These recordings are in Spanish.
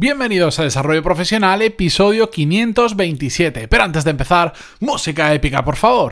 Bienvenidos a Desarrollo Profesional, episodio 527. Pero antes de empezar, música épica, por favor.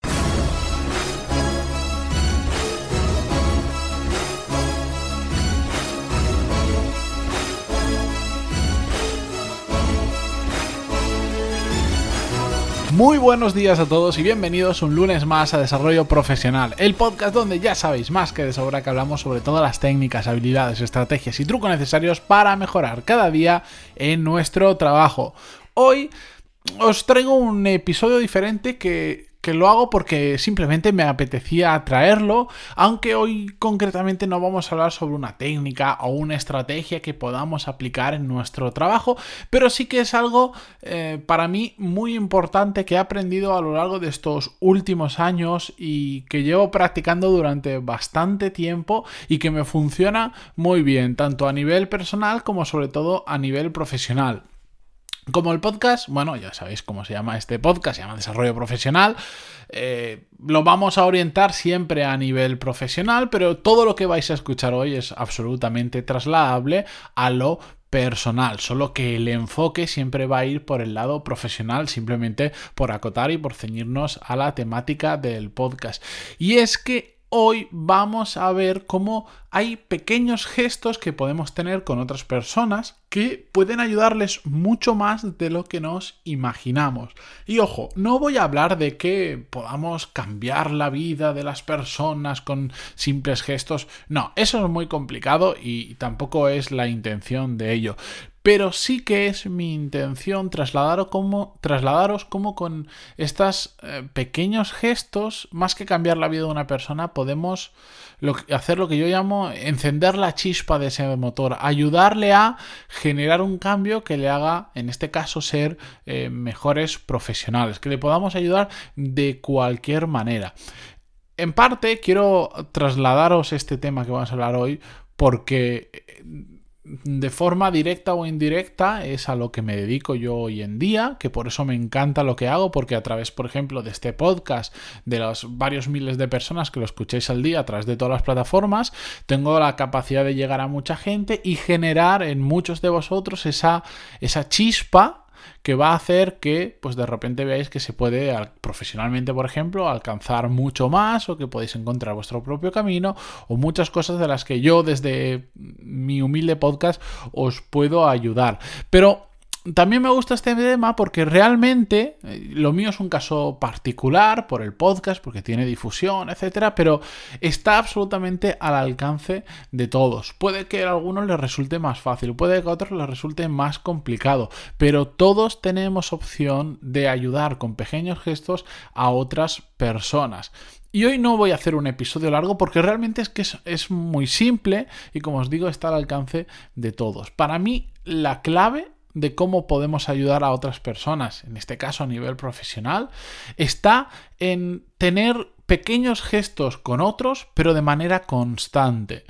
Muy buenos días a todos y bienvenidos un lunes más a Desarrollo Profesional, el podcast donde ya sabéis más que de sobra que hablamos sobre todas las técnicas, habilidades, estrategias y trucos necesarios para mejorar cada día en nuestro trabajo. Hoy os traigo un episodio diferente que que lo hago porque simplemente me apetecía traerlo, aunque hoy concretamente no vamos a hablar sobre una técnica o una estrategia que podamos aplicar en nuestro trabajo, pero sí que es algo eh, para mí muy importante que he aprendido a lo largo de estos últimos años y que llevo practicando durante bastante tiempo y que me funciona muy bien, tanto a nivel personal como sobre todo a nivel profesional. Como el podcast, bueno, ya sabéis cómo se llama este podcast, se llama Desarrollo Profesional. Eh, lo vamos a orientar siempre a nivel profesional, pero todo lo que vais a escuchar hoy es absolutamente trasladable a lo personal, solo que el enfoque siempre va a ir por el lado profesional, simplemente por acotar y por ceñirnos a la temática del podcast. Y es que hoy vamos a ver cómo hay pequeños gestos que podemos tener con otras personas que pueden ayudarles mucho más de lo que nos imaginamos. Y ojo, no voy a hablar de que podamos cambiar la vida de las personas con simples gestos. No, eso es muy complicado y tampoco es la intención de ello pero sí que es mi intención trasladaros como, trasladaros con estos eh, pequeños gestos, más que cambiar la vida de una persona, podemos hacer lo que yo llamo encender la chispa de ese motor, ayudarle a generar un cambio que le haga, en este caso, ser eh, mejores profesionales, que le podamos ayudar de cualquier manera. En parte, quiero trasladaros este tema que vamos a hablar hoy porque eh, de forma directa o indirecta es a lo que me dedico yo hoy en día, que por eso me encanta lo que hago, porque a través, por ejemplo, de este podcast, de los varios miles de personas que lo escuchéis al día a través de todas las plataformas, tengo la capacidad de llegar a mucha gente y generar en muchos de vosotros esa, esa chispa que va a hacer que pues de repente veáis que se puede profesionalmente por ejemplo alcanzar mucho más o que podéis encontrar vuestro propio camino o muchas cosas de las que yo desde mi humilde podcast os puedo ayudar. Pero también me gusta este tema porque realmente eh, lo mío es un caso particular por el podcast, porque tiene difusión, etcétera, pero está absolutamente al alcance de todos. Puede que a algunos les resulte más fácil, puede que a otros les resulte más complicado, pero todos tenemos opción de ayudar con pequeños gestos a otras personas. Y hoy no voy a hacer un episodio largo porque realmente es que es, es, muy simple y como os digo está al alcance de todos. Para mí la clave de cómo podemos ayudar a otras personas, en este caso a nivel profesional, está en tener pequeños gestos con otros, pero de manera constante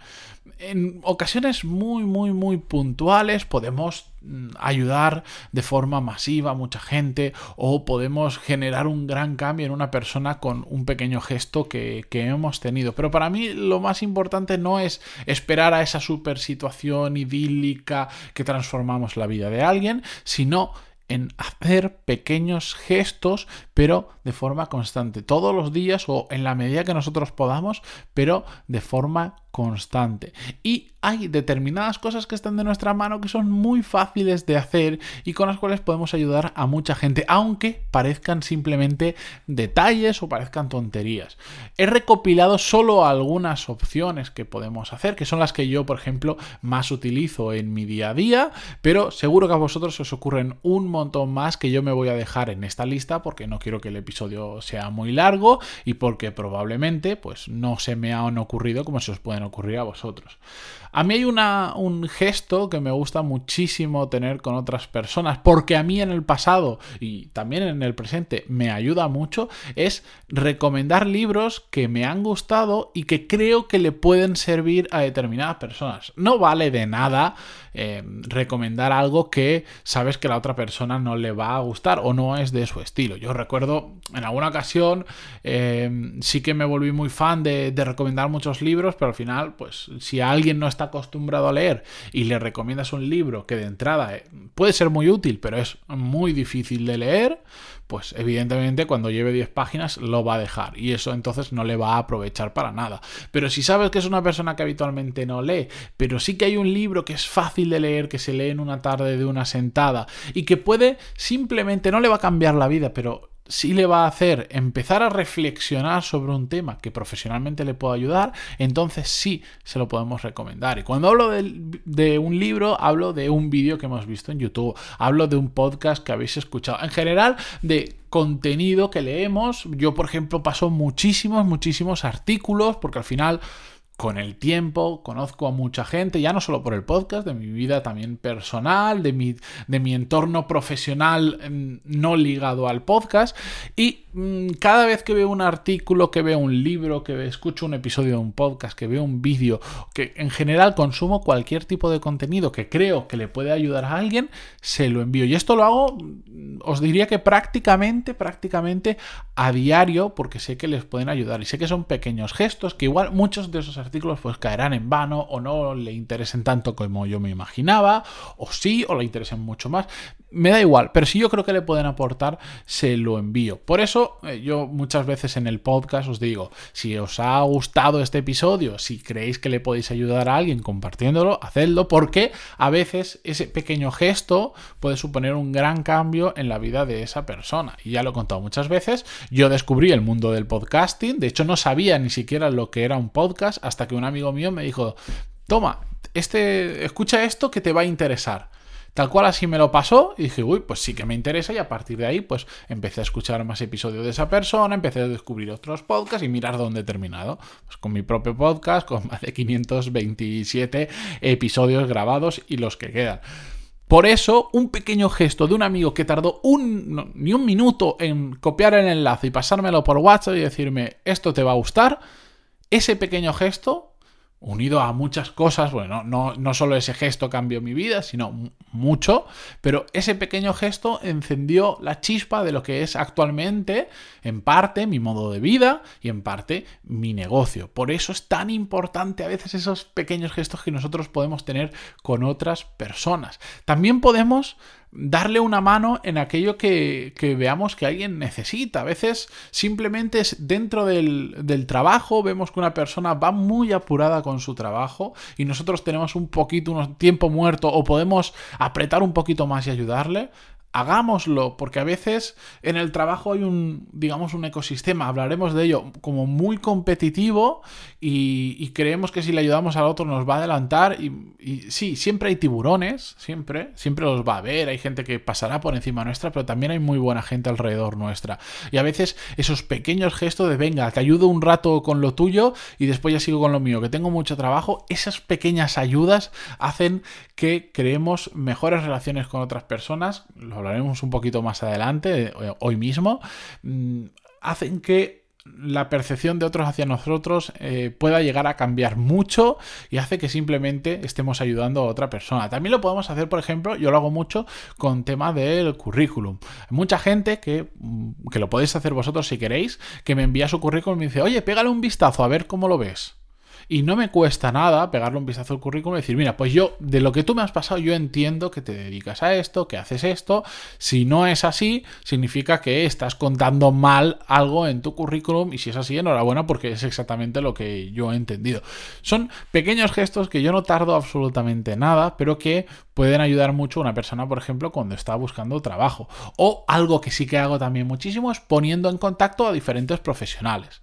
en ocasiones muy, muy, muy puntuales podemos mm, ayudar de forma masiva a mucha gente o podemos generar un gran cambio en una persona con un pequeño gesto que, que hemos tenido. Pero para mí lo más importante no es esperar a esa super situación idílica que transformamos la vida de alguien, sino en hacer pequeños gestos, pero de forma constante, todos los días o en la medida que nosotros podamos, pero de forma constante. Y hay determinadas cosas que están de nuestra mano que son muy fáciles de hacer y con las cuales podemos ayudar a mucha gente, aunque parezcan simplemente detalles o parezcan tonterías. He recopilado solo algunas opciones que podemos hacer, que son las que yo, por ejemplo, más utilizo en mi día a día, pero seguro que a vosotros os ocurren un montón más que yo me voy a dejar en esta lista porque no quiero que el episodio sea muy largo y porque probablemente pues no se me han ocurrido como se os pueden ocurrir a vosotros. A mí hay una, un gesto que me gusta muchísimo tener con otras personas, porque a mí en el pasado y también en el presente me ayuda mucho, es recomendar libros que me han gustado y que creo que le pueden servir a determinadas personas. No vale de nada eh, recomendar algo que sabes que la otra persona no le va a gustar o no es de su estilo. Yo recuerdo en alguna ocasión eh, sí que me volví muy fan de, de recomendar muchos libros, pero al final, pues si alguien no está está acostumbrado a leer y le recomiendas un libro que de entrada eh, puede ser muy útil, pero es muy difícil de leer, pues evidentemente cuando lleve 10 páginas lo va a dejar y eso entonces no le va a aprovechar para nada. Pero si sabes que es una persona que habitualmente no lee, pero sí que hay un libro que es fácil de leer, que se lee en una tarde de una sentada y que puede simplemente, no le va a cambiar la vida, pero si le va a hacer empezar a reflexionar sobre un tema que profesionalmente le pueda ayudar, entonces sí se lo podemos recomendar. Y cuando hablo de, de un libro, hablo de un vídeo que hemos visto en YouTube, hablo de un podcast que habéis escuchado, en general de contenido que leemos. Yo, por ejemplo, paso muchísimos, muchísimos artículos, porque al final con el tiempo conozco a mucha gente, ya no solo por el podcast, de mi vida también personal, de mi, de mi entorno profesional mm, no ligado al podcast. Y mm, cada vez que veo un artículo, que veo un libro, que escucho un episodio de un podcast, que veo un vídeo, que en general consumo cualquier tipo de contenido que creo que le puede ayudar a alguien, se lo envío. Y esto lo hago, mm, os diría que prácticamente, prácticamente a diario, porque sé que les pueden ayudar. Y sé que son pequeños gestos, que igual muchos de esos artículos pues caerán en vano o no le interesen tanto como yo me imaginaba, o sí, o le interesen mucho más. Me da igual, pero si yo creo que le pueden aportar, se lo envío. Por eso eh, yo muchas veces en el podcast os digo, si os ha gustado este episodio, si creéis que le podéis ayudar a alguien compartiéndolo, hacedlo, porque a veces ese pequeño gesto puede suponer un gran cambio en la vida de esa persona. Y ya lo he contado muchas veces, yo descubrí el mundo del podcasting, de hecho no sabía ni siquiera lo que era un podcast hasta que un amigo mío me dijo, toma, este, escucha esto que te va a interesar. Tal cual así me lo pasó y dije, uy, pues sí que me interesa y a partir de ahí pues empecé a escuchar más episodios de esa persona, empecé a descubrir otros podcasts y mirar dónde he terminado. Pues con mi propio podcast, con más de 527 episodios grabados y los que quedan. Por eso, un pequeño gesto de un amigo que tardó un, ni un minuto en copiar el enlace y pasármelo por WhatsApp y decirme, esto te va a gustar, ese pequeño gesto, unido a muchas cosas, bueno, no, solo ese gesto cambió mi vida, sino mucho, pero ese pequeño gesto encendió la chispa de lo que es actualmente, en parte, mi modo de vida y en parte mi negocio. Por eso es tan importante a veces esos pequeños gestos que nosotros podemos tener con otras personas. También podemos darle una mano en aquello que, veamos que alguien necesita. A veces simplemente es dentro del, del, trabajo, vemos que una persona va muy apurada con su trabajo y nosotros tenemos un poquito, un tiempo muerto o podemos apretar un poquito más y ayudarle hagámoslo, porque a veces en el trabajo hay un, digamos, un ecosistema, hablaremos de ello, como muy competitivo y, creemos que si le ayudamos al otro nos va a adelantar y, sí, siempre hay tiburones, siempre, siempre los va a haber, hay gente que pasará por encima nuestra, pero también hay muy buena gente alrededor nuestra. Y a veces esos pequeños gestos de venga, te ayudo un rato con lo tuyo y después ya sigo con lo mío, que tengo mucho trabajo, esas pequeñas ayudas hacen que creemos mejores relaciones con otras personas, hablaremos un poquito más adelante, eh, hoy mismo, mm, hacen que la percepción de otros hacia nosotros eh, pueda llegar a cambiar mucho y hace que simplemente estemos ayudando a otra persona. También lo podemos hacer, por ejemplo, yo lo hago mucho con tema del currículum. Hay mucha gente que, mm, que lo podéis hacer vosotros si queréis, que me envía su currículum y me dice, oye, pégale un vistazo a ver cómo lo ves. Y no me cuesta nada pegarle un vistazo al currículum y decir, mira, pues yo, de lo que tú me has pasado, yo entiendo que te dedicas a esto, que haces esto. Si no es así, significa que estás contando mal algo en tu currículum y si es así, enhorabuena porque es exactamente lo que yo he entendido. Son pequeños gestos que yo no tardo absolutamente nada, pero que pueden ayudar mucho a una persona, por ejemplo, cuando está buscando trabajo. O algo que sí que hago también muchísimo es poniendo en contacto a diferentes profesionales.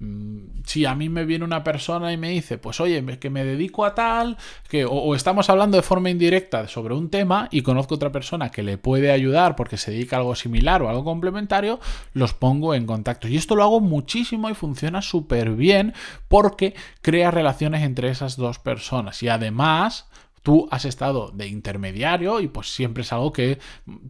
Mm, si a mí me viene una persona y me dice, pues oye, que me dedico a tal, que o, estamos hablando de forma indirecta sobre un tema y conozco otra persona que le puede ayudar porque se dedica a algo similar o algo complementario, los pongo en contacto. Y esto lo hago muchísimo y funciona súper bien porque crea relaciones entre esas dos personas. Y además Tú has estado de intermediario y pues siempre es algo que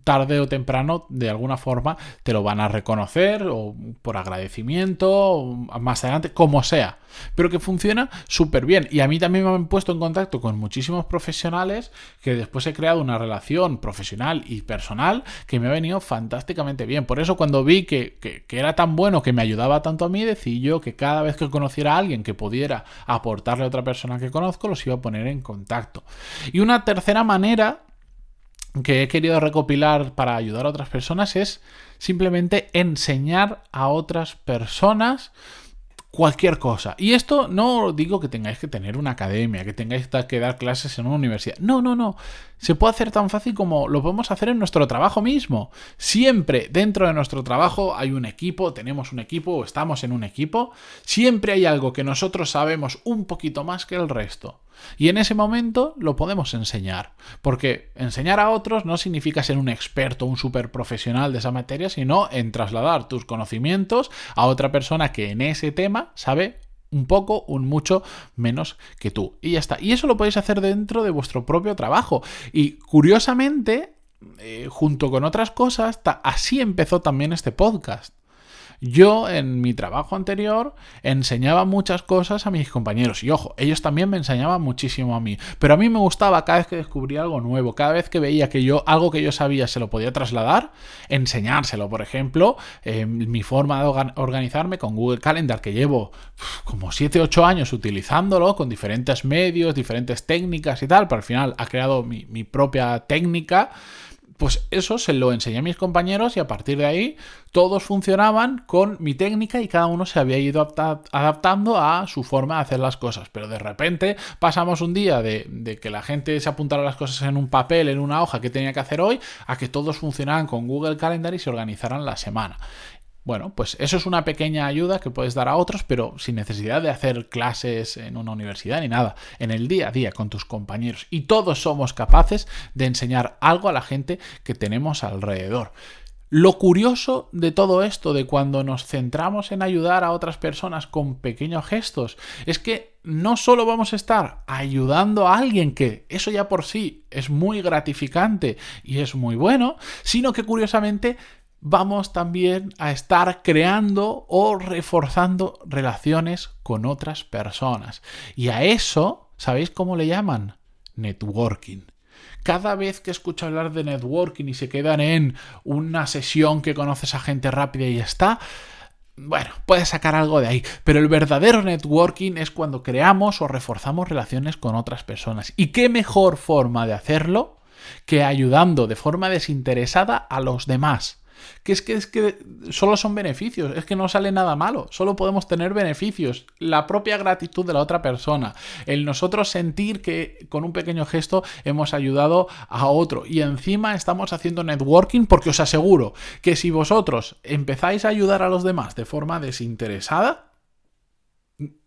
tarde o temprano de alguna forma te lo van a reconocer o por agradecimiento o más adelante, como sea. Pero que funciona súper bien. Y a mí también me han puesto en contacto con muchísimos profesionales que después he creado una relación profesional y personal que me ha venido fantásticamente bien. Por eso cuando vi que, que, que era tan bueno, que me ayudaba tanto a mí, decidí yo que cada vez que conociera a alguien que pudiera aportarle a otra persona que conozco, los iba a poner en contacto. Y una tercera manera que he querido recopilar para ayudar a otras personas es simplemente enseñar a otras personas cualquier cosa. Y esto no digo que tengáis que tener una academia, que tengáis que dar clases en una universidad. No, no, no. Se puede hacer tan fácil como lo podemos hacer en nuestro trabajo mismo. Siempre dentro de nuestro trabajo hay un equipo, tenemos un equipo o estamos en un equipo. Siempre hay algo que nosotros sabemos un poquito más que el resto. Y en ese momento lo podemos enseñar, porque enseñar a otros no significa ser un experto, un super profesional de esa materia, sino en trasladar tus conocimientos a otra persona que en ese tema sabe un poco, un mucho menos que tú. Y ya está. Y eso lo podéis hacer dentro de vuestro propio trabajo. Y curiosamente, eh, junto con otras cosas, así empezó también este podcast. Yo en mi trabajo anterior enseñaba muchas cosas a mis compañeros. Y ojo, ellos también me enseñaban muchísimo a mí, pero a mí me gustaba cada vez que descubría algo nuevo, cada vez que veía que yo algo que yo sabía se lo podía trasladar, enseñárselo, por ejemplo, eh, mi forma de organizarme con Google Calendar que llevo como 7 8 años utilizándolo con diferentes medios, diferentes técnicas y tal, pero al final ha creado mi propia técnica pues eso se lo enseñé a mis compañeros y a partir de ahí todos funcionaban con mi técnica y cada uno se había ido adaptando a su forma de hacer las cosas. Pero de repente pasamos un día de, que la gente se apuntara las cosas en un papel, en una hoja que tenía que hacer hoy, a que todos funcionaran con Google Calendar y se organizaran la semana. Bueno, pues eso es una pequeña ayuda que puedes dar a otros, pero sin necesidad de hacer clases en una universidad ni nada, en el día a día con tus compañeros. Y todos somos capaces de enseñar algo a la gente que tenemos alrededor. Lo curioso de todo esto, de cuando nos centramos en ayudar a otras personas con pequeños gestos, es que no solo vamos a estar ayudando a alguien, que eso ya por sí es muy gratificante y es muy bueno, sino que curiosamente vamos también a estar creando o reforzando relaciones con otras personas. Y a eso, ¿sabéis cómo le llaman? Networking. Cada vez que escucho hablar de networking y se quedan en una sesión que conoces a gente rápida y ya está, bueno, puedes sacar algo de ahí, pero el verdadero networking es cuando creamos o reforzamos relaciones con otras personas. ¿Y qué mejor forma de hacerlo que ayudando de forma desinteresada a los demás? Que es que, es que solo son beneficios, es que no sale nada malo, solo podemos tener beneficios, la propia gratitud de la otra persona, el nosotros sentir que con un pequeño gesto hemos ayudado a otro y encima estamos haciendo networking porque os aseguro que si vosotros empezáis a ayudar a los demás de forma desinteresada,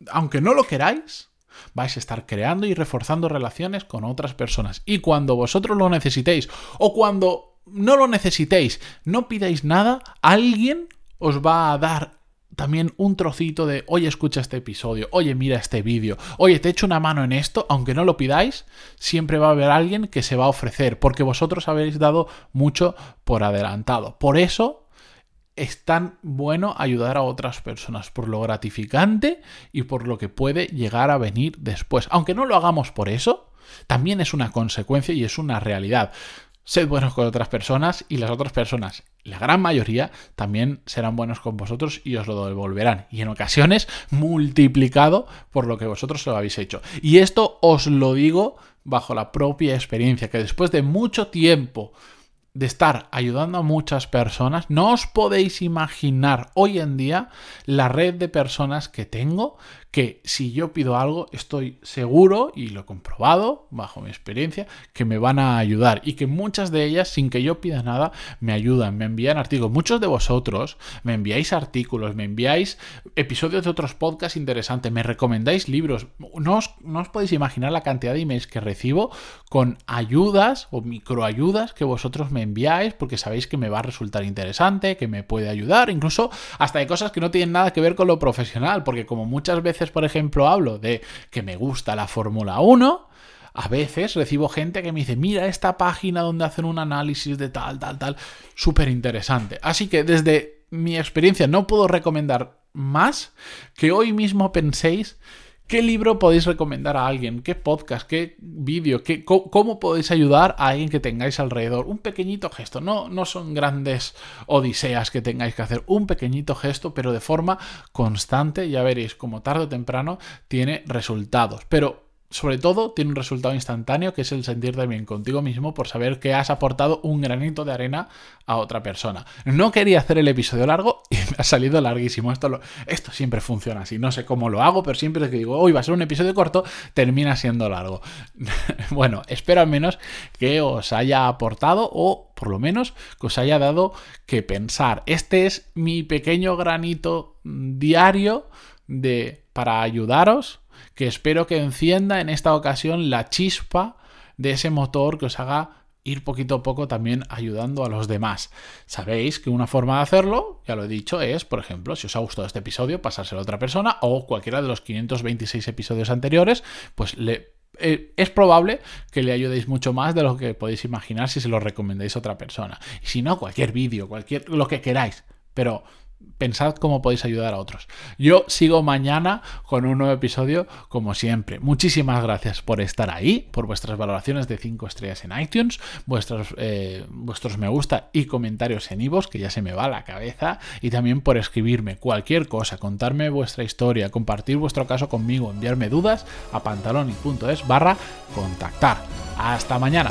aunque no lo queráis, vais a estar creando y reforzando relaciones con otras personas. Y cuando vosotros lo necesitéis o cuando no lo necesitéis, no pidáis nada, alguien os va a dar también un trocito de, oye, escucha este episodio, oye, mira este vídeo, oye, te echo una mano en esto, aunque no lo pidáis, siempre va a haber alguien que se va a ofrecer, porque vosotros habéis dado mucho por adelantado. Por eso es tan bueno ayudar a otras personas, por lo gratificante y por lo que puede llegar a venir después. Aunque no lo hagamos por eso, también es una consecuencia y es una realidad. Sed buenos con otras personas y las otras personas, la gran mayoría, también serán buenos con vosotros y os lo devolverán. Y en ocasiones multiplicado por lo que vosotros lo habéis hecho. Y esto os lo digo bajo la propia experiencia, que después de mucho tiempo de estar ayudando a muchas personas, no os podéis imaginar hoy en día la red de personas que tengo que si yo pido algo estoy seguro y lo he comprobado bajo mi experiencia que me van a ayudar y que muchas de ellas sin que yo pida nada me ayudan, me envían artículos. Muchos de vosotros me enviáis artículos, me enviáis episodios de otros podcasts interesantes, me recomendáis libros. No os, no os podéis imaginar la cantidad de emails que recibo con ayudas o microayudas que vosotros me enviáis porque sabéis que me va a resultar interesante, que me puede ayudar, incluso hasta de cosas que no tienen nada que ver con lo profesional, porque como muchas veces por ejemplo, hablo de que me gusta la Fórmula 1, a veces recibo gente que me dice, mira esta página donde hacen un análisis de tal, tal, tal, súper interesante. Así que desde mi experiencia no puedo recomendar más que hoy mismo penséis ¿Qué libro podéis recomendar a alguien? ¿Qué podcast? ¿Qué vídeo? Qué, cómo, podéis ayudar a alguien que tengáis alrededor? Un pequeñito gesto. No, no son grandes odiseas que tengáis que hacer. Un pequeñito gesto, pero de forma constante. Ya veréis, como tarde o temprano tiene resultados. Pero sobre todo tiene un resultado instantáneo que es el sentirte bien contigo mismo por saber que has aportado un granito de arena a otra persona. No quería hacer el episodio largo y me ha salido larguísimo. Esto, esto siempre funciona así. No sé cómo lo hago, pero siempre que digo, hoy va a ser un episodio corto, termina siendo largo. bueno, espero al menos que os haya aportado o por lo menos que os haya dado que pensar. Este es mi pequeño granito diario de para ayudaros que espero que encienda en esta ocasión la chispa de ese motor que os haga ir poquito a poco también ayudando a los demás. Sabéis que una forma de hacerlo, ya lo he dicho, es, por ejemplo, si os ha gustado este episodio, pasárselo a otra persona o cualquiera de los 526 episodios anteriores, pues eh, es probable que le ayudéis mucho más de lo que podéis imaginar si se lo recomendáis a otra persona. Y si no, cualquier vídeo, cualquier lo que queráis. Pero pensad cómo podéis ayudar a otros. Yo sigo mañana con un nuevo episodio como siempre. Muchísimas gracias por estar ahí, por vuestras valoraciones de 5 estrellas en iTunes, vuestros, eh, vuestros me gusta y comentarios en iVoox, que ya se me va la cabeza, y también por escribirme cualquier cosa, contarme vuestra historia, compartir vuestro caso conmigo, enviarme dudas a pantaloni.es barra contactar. Hasta mañana.